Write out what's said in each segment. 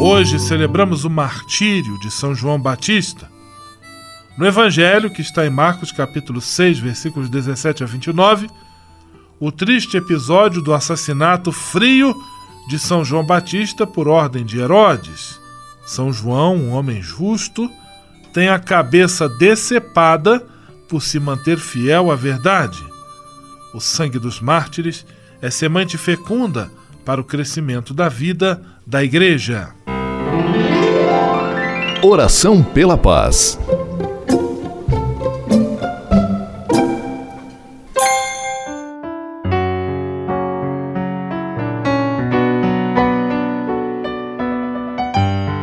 Hoje celebramos o martírio de São João Batista. No Evangelho, que está em Marcos capítulo 6, versículos 17 a 29, o triste episódio do assassinato frio de São João Batista por ordem de Herodes. São João, um homem justo, tem a cabeça decepada por se manter fiel à verdade. O sangue dos mártires é semente fecunda para o crescimento da vida da Igreja. Oração pela Paz.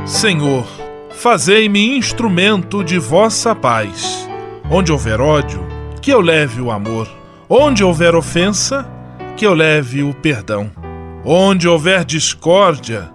Senhor, fazei-me instrumento de vossa paz. Onde houver ódio, que eu leve o amor. Onde houver ofensa, que eu leve o perdão. Onde houver discórdia,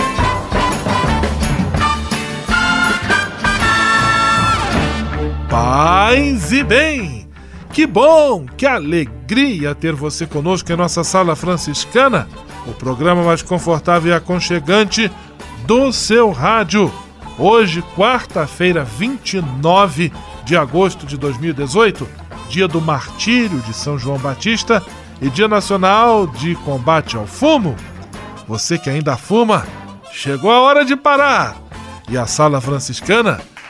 Paz e bem! Que bom, que alegria ter você conosco em nossa Sala Franciscana, o programa mais confortável e aconchegante do seu rádio. Hoje, quarta-feira, 29 de agosto de 2018, dia do martírio de São João Batista e dia nacional de combate ao fumo. Você que ainda fuma, chegou a hora de parar. E a sala franciscana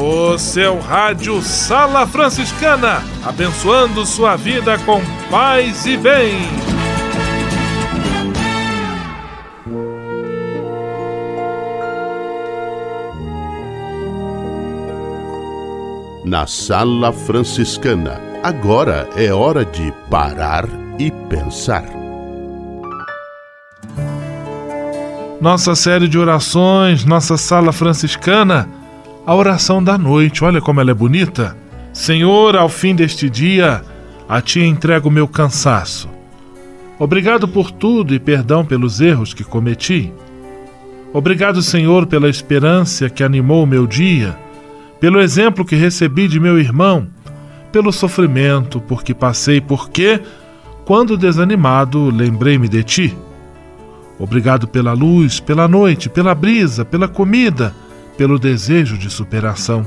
O seu rádio Sala Franciscana, abençoando sua vida com paz e bem. Na Sala Franciscana, agora é hora de parar e pensar. Nossa série de orações, nossa sala franciscana, a oração da noite, olha como ela é bonita. Senhor, ao fim deste dia, a Ti entrego o meu cansaço. Obrigado por tudo e perdão pelos erros que cometi. Obrigado, Senhor, pela esperança que animou o meu dia, pelo exemplo que recebi de meu irmão, pelo sofrimento porque passei, porque, quando desanimado, lembrei-me de Ti. Obrigado pela luz, pela noite, pela brisa, pela comida, pelo desejo de superação.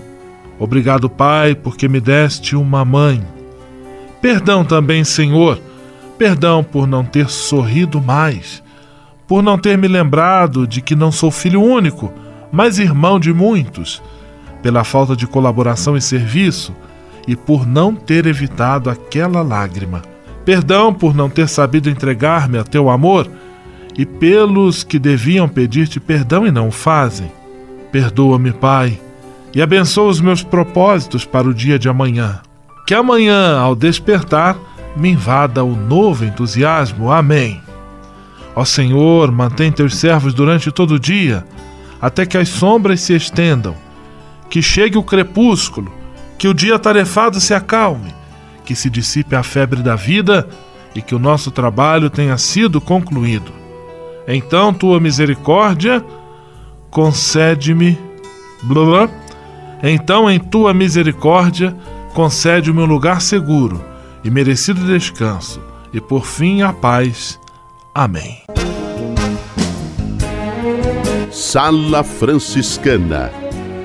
Obrigado, Pai, porque me deste uma mãe. Perdão também, Senhor, perdão por não ter sorrido mais, por não ter me lembrado de que não sou filho único, mas irmão de muitos, pela falta de colaboração e serviço e por não ter evitado aquela lágrima. Perdão por não ter sabido entregar-me a teu amor e pelos que deviam pedir-te perdão e não o fazem. Perdoa-me, Pai, e abençoa os meus propósitos para o dia de amanhã. Que amanhã, ao despertar, me invada o novo entusiasmo. Amém. Ó Senhor, mantém teus servos durante todo o dia, até que as sombras se estendam, que chegue o crepúsculo, que o dia tarefado se acalme, que se dissipe a febre da vida e que o nosso trabalho tenha sido concluído. Então, tua misericórdia concede-me. Então, em tua misericórdia, concede-me um lugar seguro e merecido descanso, e por fim a paz. Amém. Sala Franciscana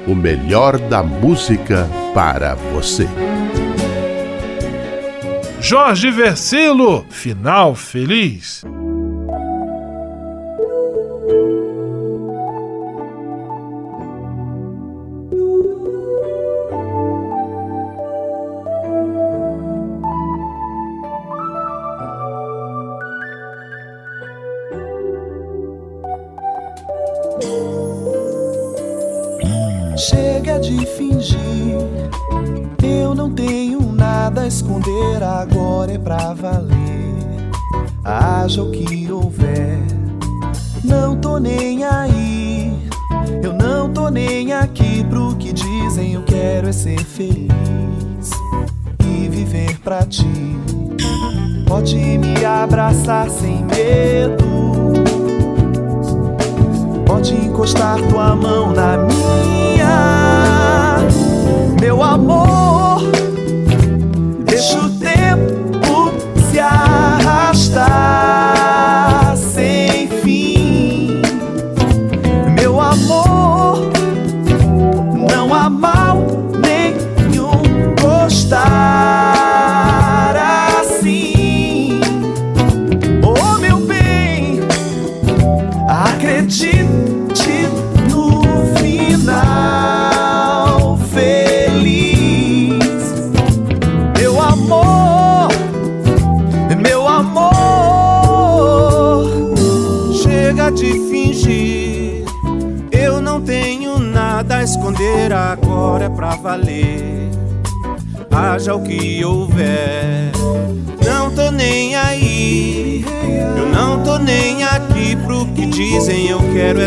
o melhor da música para você. Jorge Versilo, final feliz. De fingir, eu não tenho nada a esconder, agora é pra valer. Haja o que houver, não tô nem aí. Eu não tô nem aqui pro que dizem, eu quero é ser feliz e viver pra ti. Pode me abraçar sem medo Pode encostar tua mão na minha, meu amor.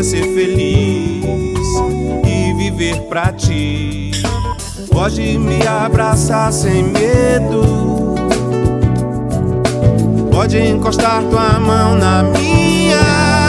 Ser feliz e viver pra ti. Pode me abraçar sem medo. Pode encostar tua mão na minha.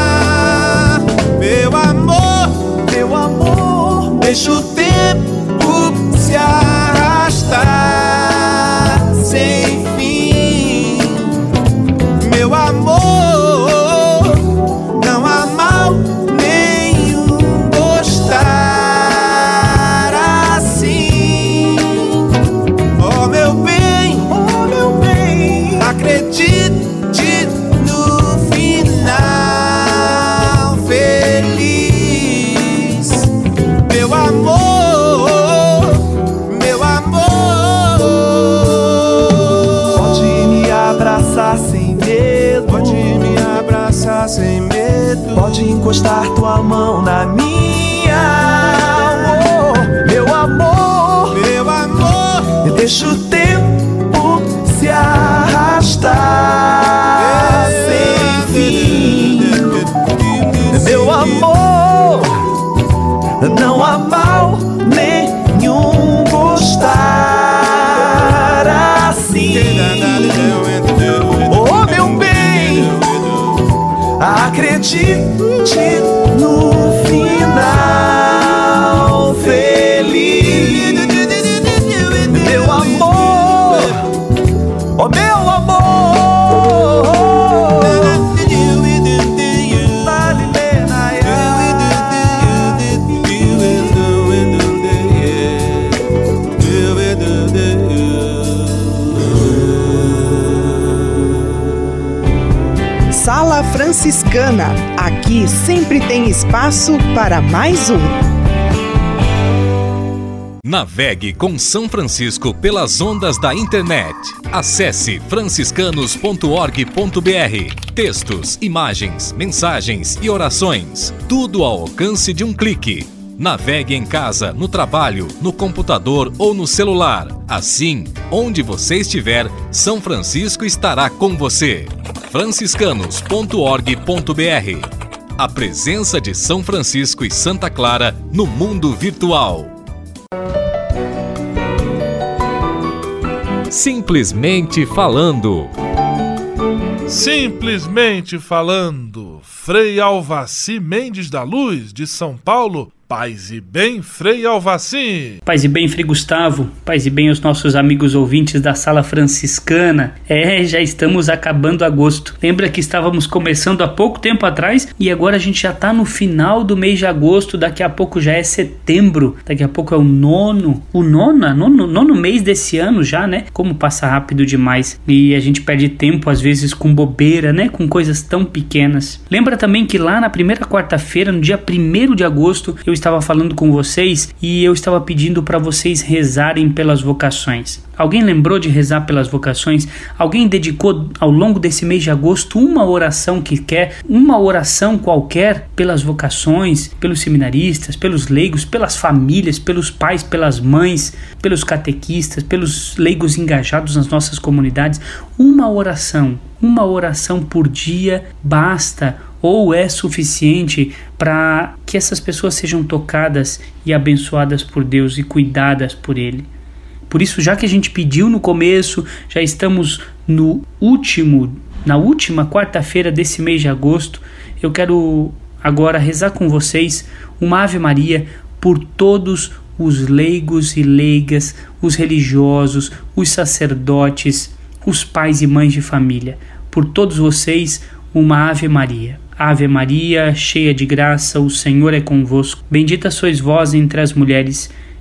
Franciscana. Aqui sempre tem espaço para mais um. Navegue com São Francisco pelas ondas da internet. Acesse franciscanos.org.br. Textos, imagens, mensagens e orações. Tudo ao alcance de um clique. Navegue em casa, no trabalho, no computador ou no celular. Assim, onde você estiver, São Francisco estará com você. franciscanos.org.br. A presença de São Francisco e Santa Clara no mundo virtual. Simplesmente falando. Simplesmente falando, Frei Alvaci Mendes da Luz, de São Paulo. Paz e bem, Frei Alvaci. Paz e bem, Frei Gustavo. Paz e bem aos nossos amigos ouvintes da Sala Franciscana. É, já estamos acabando agosto. Lembra que estávamos começando há pouco tempo atrás e agora a gente já está no final do mês de agosto. Daqui a pouco já é setembro. Daqui a pouco é o nono. O nono, nono, nono mês desse ano já, né? Como passa rápido demais. E a gente perde tempo às vezes com bobeira, né? Com coisas tão pequenas. Lembra também que lá na primeira quarta-feira, no dia 1 de agosto, eu estava falando com vocês e eu estava pedindo para vocês rezarem pelas vocações. Alguém lembrou de rezar pelas vocações? Alguém dedicou ao longo desse mês de agosto uma oração que quer, uma oração qualquer pelas vocações, pelos seminaristas, pelos leigos, pelas famílias, pelos pais, pelas mães, pelos catequistas, pelos leigos engajados nas nossas comunidades? Uma oração, uma oração por dia basta ou é suficiente para que essas pessoas sejam tocadas e abençoadas por Deus e cuidadas por Ele. Por isso, já que a gente pediu no começo, já estamos no último, na última quarta-feira desse mês de agosto, eu quero agora rezar com vocês uma Ave Maria por todos os leigos e leigas, os religiosos, os sacerdotes, os pais e mães de família. Por todos vocês, uma Ave Maria. Ave Maria, cheia de graça, o Senhor é convosco. Bendita sois vós entre as mulheres,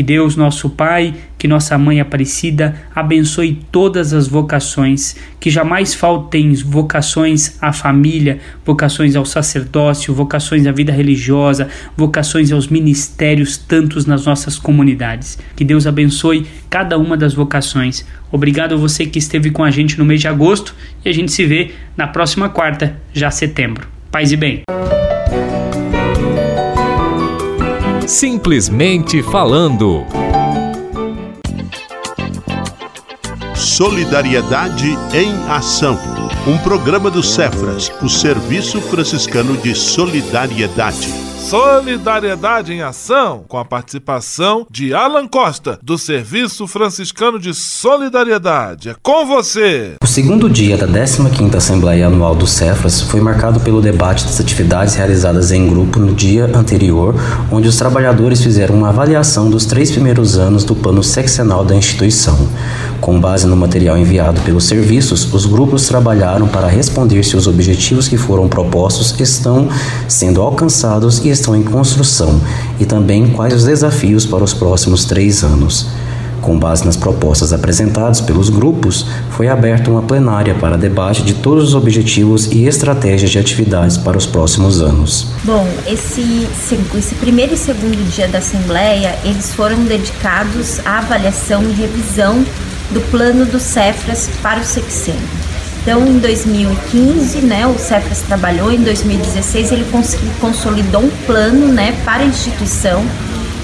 Que Deus, nosso Pai, que nossa Mãe Aparecida abençoe todas as vocações, que jamais faltem vocações à família, vocações ao sacerdócio, vocações à vida religiosa, vocações aos ministérios, tantos nas nossas comunidades. Que Deus abençoe cada uma das vocações. Obrigado a você que esteve com a gente no mês de agosto e a gente se vê na próxima quarta, já setembro. Paz e bem. Simplesmente falando. Solidariedade em Ação. Um programa do Cefras, o Serviço Franciscano de Solidariedade. Solidariedade em Ação, com a participação de Alan Costa, do Serviço Franciscano de Solidariedade. É com você! O segundo dia da 15ª Assembleia Anual do Cefras foi marcado pelo debate das atividades realizadas em grupo no dia anterior, onde os trabalhadores fizeram uma avaliação dos três primeiros anos do plano seccional da instituição. Com base no material enviado pelos serviços, os grupos trabalharam para responder se os objetivos que foram propostos estão sendo alcançados e estão em construção e também quais os desafios para os próximos três anos. Com base nas propostas apresentadas pelos grupos, foi aberta uma plenária para debate de todos os objetivos e estratégias de atividades para os próximos anos. Bom, esse, esse primeiro e segundo dia da Assembleia, eles foram dedicados à avaliação e revisão do plano do Cefras para o sexênio. Então, em 2015, né, o Cefras trabalhou, em 2016 ele consolidou um plano, né, para a instituição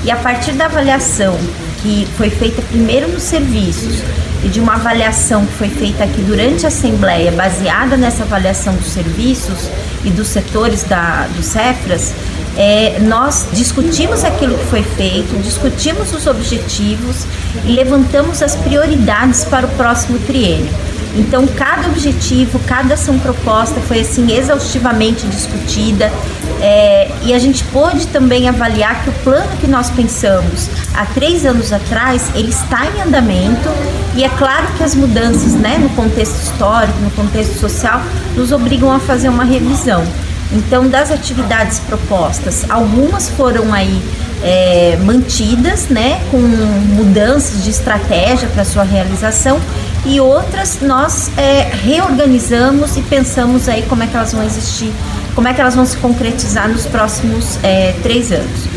e a partir da avaliação que foi feita primeiro nos serviços e de uma avaliação que foi feita aqui durante a Assembleia, baseada nessa avaliação dos serviços e dos setores da, do Cefras, é, nós discutimos aquilo que foi feito, discutimos os objetivos e levantamos as prioridades para o próximo triênio. Então, cada objetivo, cada ação proposta foi assim exaustivamente discutida é, e a gente pôde também avaliar que o plano que nós pensamos há três anos atrás ele está em andamento e é claro que as mudanças, né, no contexto histórico, no contexto social, nos obrigam a fazer uma revisão. Então, das atividades propostas, algumas foram aí é, mantidas, né, com mudanças de estratégia para sua realização e outras nós é, reorganizamos e pensamos aí como é que elas vão existir, como é que elas vão se concretizar nos próximos é, três anos.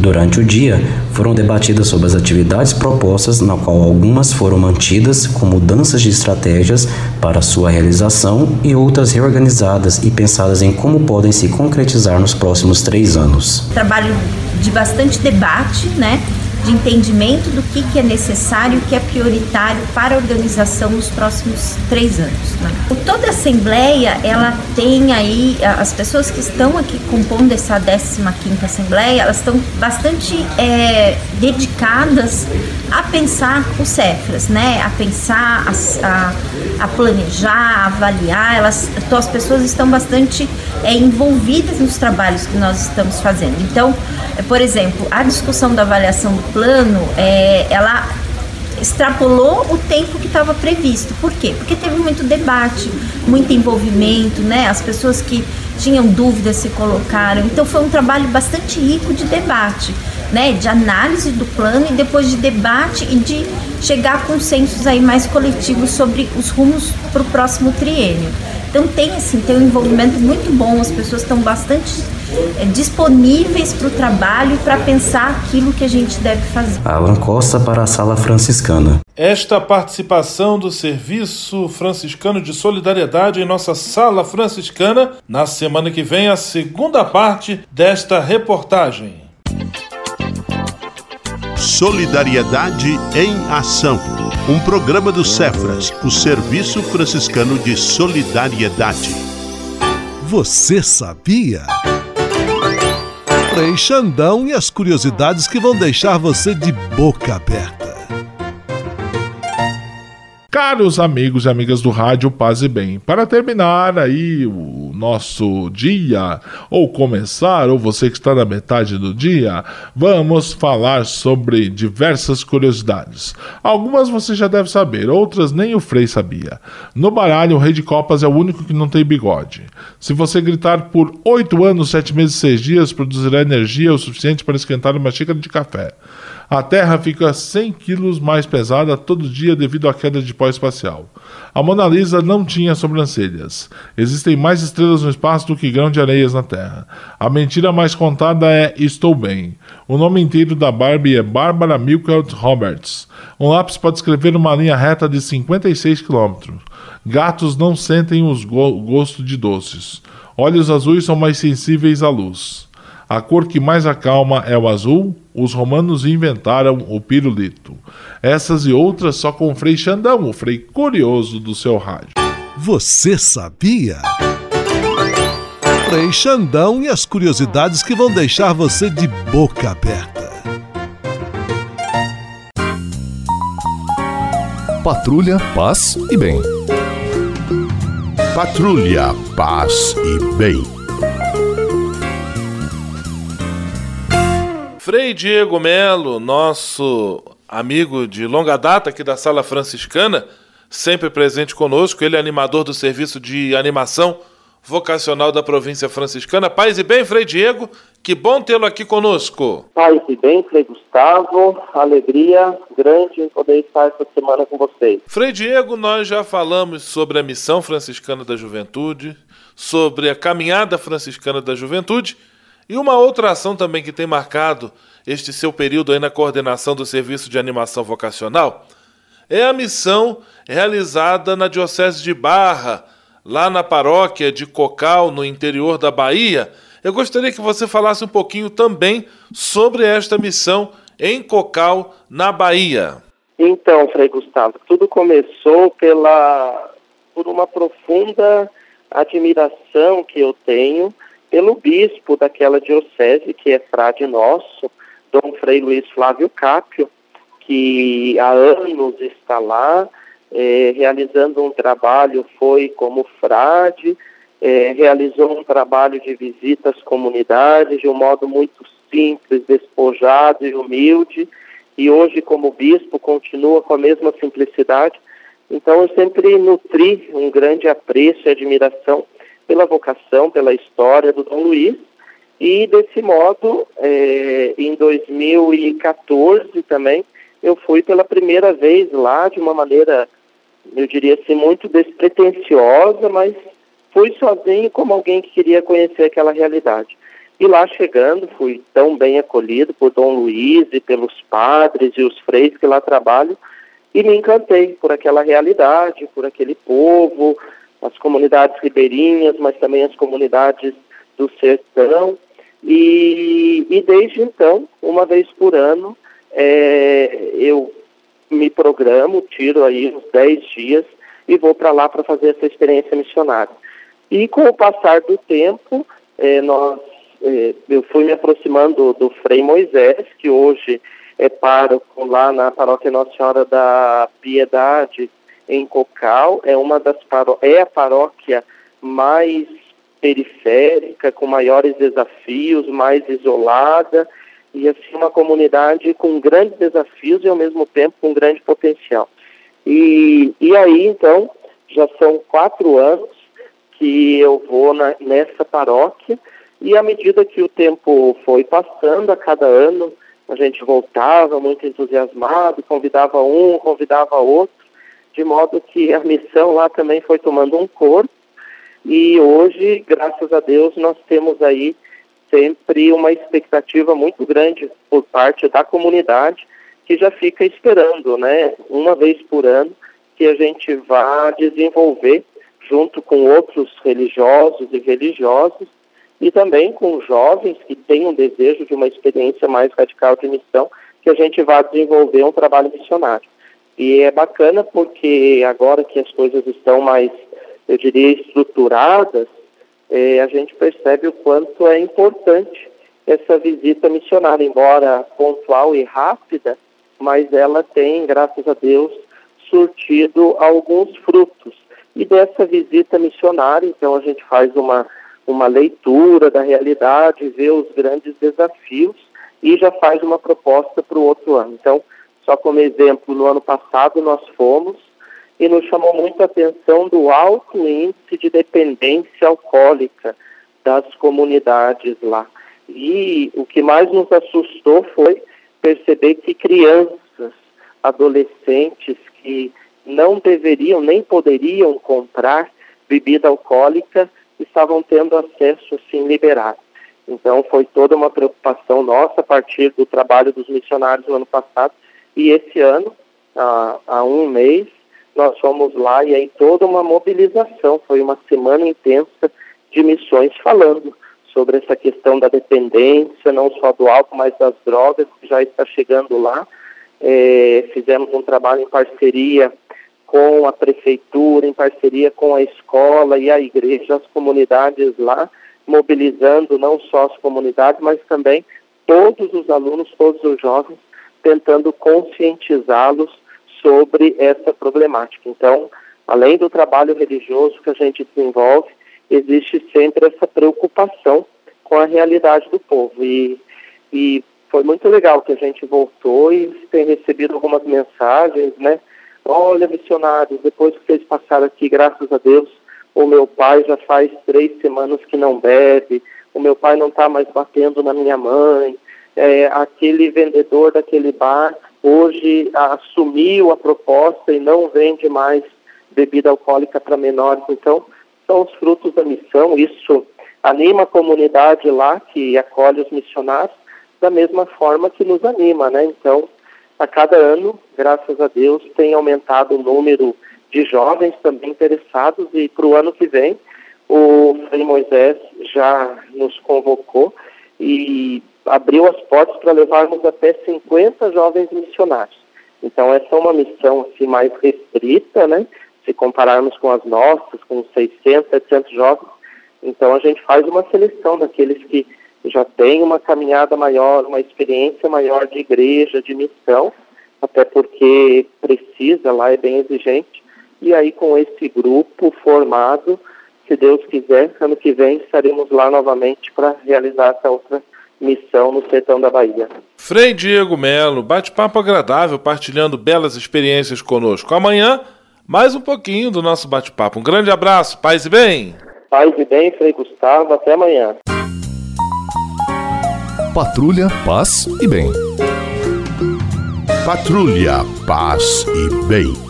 Durante o dia, foram debatidas sobre as atividades propostas, na qual algumas foram mantidas com mudanças de estratégias para sua realização e outras reorganizadas e pensadas em como podem se concretizar nos próximos três anos. Trabalho de bastante debate, né? De entendimento do que, que é necessário, o que é prioritário para a organização nos próximos três anos. Né? Toda a Assembleia, ela tem aí, as pessoas que estão aqui compondo essa 15ª Assembleia, elas estão bastante é, dedicadas a pensar o Cefras, né? a pensar, a, a, a planejar, a avaliar, elas, então as pessoas estão bastante é, envolvidas nos trabalhos que nós estamos fazendo. Então, por exemplo, a discussão da avaliação do plano, é, ela extrapolou o tempo que estava previsto. Por quê? Porque teve muito debate, muito envolvimento, né? As pessoas que tinham dúvidas se colocaram. Então foi um trabalho bastante rico de debate, né? De análise do plano e depois de debate e de chegar a consensos aí mais coletivos sobre os rumos para o próximo triênio. Então tem assim, tem um envolvimento muito bom, as pessoas estão bastante é, disponíveis para o trabalho e para pensar aquilo que a gente deve fazer. Alan Costa para a Sala Franciscana. Esta participação do Serviço Franciscano de Solidariedade em nossa Sala Franciscana, na semana que vem, a segunda parte desta reportagem. Solidariedade em Ação. Um programa do Cefras, o Serviço Franciscano de Solidariedade. Você sabia? Frei Xandão e as curiosidades que vão deixar você de boca aberta. Caros amigos e amigas do Rádio Paz e Bem, para terminar aí o nosso dia, ou começar, ou você que está na metade do dia, vamos falar sobre diversas curiosidades. Algumas você já deve saber, outras nem o Frei sabia. No baralho, o Rei de Copas é o único que não tem bigode. Se você gritar por 8 anos, 7 meses e 6 dias, produzirá energia o suficiente para esquentar uma xícara de café. A Terra fica 100 quilos mais pesada todo dia devido à queda de pó espacial. A Mona Lisa não tinha sobrancelhas. Existem mais estrelas no espaço do que grão de areias na Terra. A mentira mais contada é Estou bem. O nome inteiro da Barbie é Barbara Milkeld Roberts. Um lápis pode escrever uma linha reta de 56 km. Gatos não sentem o go gosto de doces. Olhos azuis são mais sensíveis à luz. A cor que mais acalma é o azul. Os romanos inventaram o pirulito. Essas e outras só com o Frei Xandão, o Frei curioso do seu rádio. Você sabia? Frei Xandão e as curiosidades que vão deixar você de boca aberta. Patrulha, paz e bem. Patrulha, paz e bem. Frei Diego Melo, nosso amigo de longa data aqui da Sala Franciscana, sempre presente conosco, ele é animador do serviço de animação vocacional da província franciscana. Paz e bem, Frei Diego, que bom tê-lo aqui conosco. Paz e bem, Frei Gustavo, alegria grande em poder estar essa semana com vocês. Frei Diego, nós já falamos sobre a missão franciscana da juventude, sobre a caminhada franciscana da juventude e uma outra ação também que tem marcado este seu período aí na coordenação do serviço de animação vocacional é a missão realizada na Diocese de Barra, lá na paróquia de Cocal, no interior da Bahia. Eu gostaria que você falasse um pouquinho também sobre esta missão em Cocal, na Bahia. Então, Frei Gustavo, tudo começou pela por uma profunda admiração que eu tenho pelo bispo daquela diocese, que é frade nosso, Dom Frei Luiz Flávio Cápio, que há anos está lá, é, realizando um trabalho, foi como frade, é, realizou um trabalho de visita às comunidades de um modo muito simples, despojado e humilde, e hoje, como bispo, continua com a mesma simplicidade. Então, eu sempre nutri um grande apreço e admiração pela vocação, pela história do Dom Luiz, e desse modo, é, em 2014 também, eu fui pela primeira vez lá de uma maneira eu diria assim, muito despretensiosa, mas fui sozinho como alguém que queria conhecer aquela realidade. E lá chegando, fui tão bem acolhido por Dom Luiz e pelos padres e os freis que lá trabalham, e me encantei por aquela realidade, por aquele povo, as comunidades ribeirinhas, mas também as comunidades do sertão. E, e desde então, uma vez por ano, é, eu me programo, tiro aí uns 10 dias e vou para lá para fazer essa experiência missionária. E com o passar do tempo, eh, nós, eh, eu fui me aproximando do Frei Moisés, que hoje é pároco lá na paróquia Nossa Senhora da Piedade, em Cocal, é uma das é a paróquia mais periférica, com maiores desafios, mais isolada, e assim uma comunidade com grandes desafios e ao mesmo tempo com grande potencial. E, e aí então já são quatro anos que eu vou na, nessa paróquia e à medida que o tempo foi passando, a cada ano a gente voltava muito entusiasmado, convidava um, convidava outro, de modo que a missão lá também foi tomando um corpo e hoje, graças a Deus, nós temos aí sempre uma expectativa muito grande por parte da comunidade que já fica esperando, né, uma vez por ano, que a gente vá desenvolver junto com outros religiosos e religiosas e também com jovens que têm um desejo de uma experiência mais radical de missão, que a gente vá desenvolver um trabalho missionário. E é bacana porque agora que as coisas estão mais, eu diria, estruturadas, é, a gente percebe o quanto é importante essa visita missionária, embora pontual e rápida, mas ela tem, graças a Deus, surtido alguns frutos. E dessa visita missionária, então, a gente faz uma, uma leitura da realidade, vê os grandes desafios e já faz uma proposta para o outro ano. Então, só como exemplo, no ano passado nós fomos e nos chamou muito a atenção do alto índice de dependência alcoólica das comunidades lá. E o que mais nos assustou foi perceber que crianças, adolescentes que não deveriam nem poderiam comprar bebida alcoólica estavam tendo acesso assim liberado. Então foi toda uma preocupação nossa a partir do trabalho dos missionários no ano passado e esse ano, há, há um mês, nós fomos lá e aí toda uma mobilização, foi uma semana intensa de missões falando sobre essa questão da dependência, não só do álcool, mas das drogas, que já está chegando lá. É, fizemos um trabalho em parceria com a prefeitura, em parceria com a escola e a igreja, as comunidades lá, mobilizando não só as comunidades, mas também todos os alunos, todos os jovens, tentando conscientizá-los sobre essa problemática. Então, além do trabalho religioso que a gente desenvolve, existe sempre essa preocupação com a realidade do povo. E, e foi muito legal que a gente voltou e tem recebido algumas mensagens, né? Olha, missionários, depois que vocês passaram aqui, graças a Deus, o meu pai já faz três semanas que não bebe, o meu pai não está mais batendo na minha mãe, é, aquele vendedor daquele bar hoje assumiu a proposta e não vende mais bebida alcoólica para menores. Então, são os frutos da missão. Isso anima a comunidade lá que acolhe os missionários da mesma forma que nos anima, né? Então, a cada ano, graças a Deus, tem aumentado o número de jovens também interessados e para o ano que vem o Frei Moisés já nos convocou e abriu as portas para levarmos até 50 jovens missionários. Então essa é uma missão assim mais restrita, né? Se compararmos com as nossas, com 600, 700 jovens, então a gente faz uma seleção daqueles que já têm uma caminhada maior, uma experiência maior de igreja, de missão, até porque precisa, lá é bem exigente. E aí com esse grupo formado, se Deus quiser, ano que vem estaremos lá novamente para realizar essa outra missão no sertão da Bahia. Frei Diego Melo, bate-papo agradável, partilhando belas experiências conosco. Amanhã, mais um pouquinho do nosso bate-papo. Um grande abraço, paz e bem. Paz e bem, Frei Gustavo, até amanhã. Patrulha, paz e bem. Patrulha, paz e bem.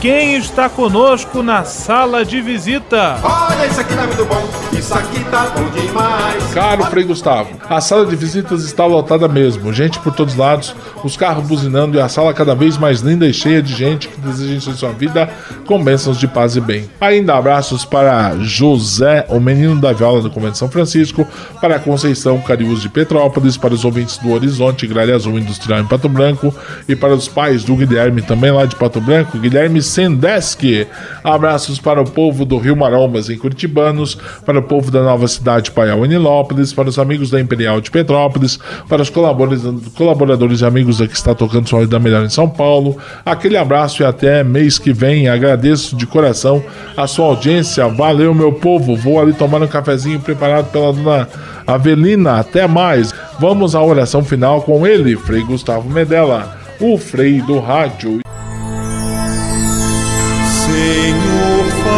quem está conosco na sala de visita? Olha, isso aqui tá muito bom, isso aqui tá bom demais. Caro Frei Gustavo, a sala de visitas está lotada mesmo, gente por todos lados, os carros buzinando e a sala cada vez mais linda e cheia de gente que deseja em sua vida com bênçãos de paz e bem. Ainda abraços para José, o menino da viola do Convento de São Francisco, para Conceição Cariús de Petrópolis, para os ouvintes do Horizonte, Gralha Azul Industrial em Pato Branco e para os pais do Guilherme também lá de Pato Branco, Guilherme Sendeski. Abraços para o povo do Rio Marombas em Curitibanos, para o povo da nova cidade Paial em Nilópolis, para os amigos da Imperial de Petrópolis, para os colaboradores, e amigos da que está tocando som da melhor em São Paulo. Aquele abraço e até mês que vem. Agradeço de coração a sua audiência. Valeu, meu povo. Vou ali tomar um cafezinho preparado pela dona Avelina. Até mais. Vamos à oração final com ele, Frei Gustavo Medella, o Frei do Rádio.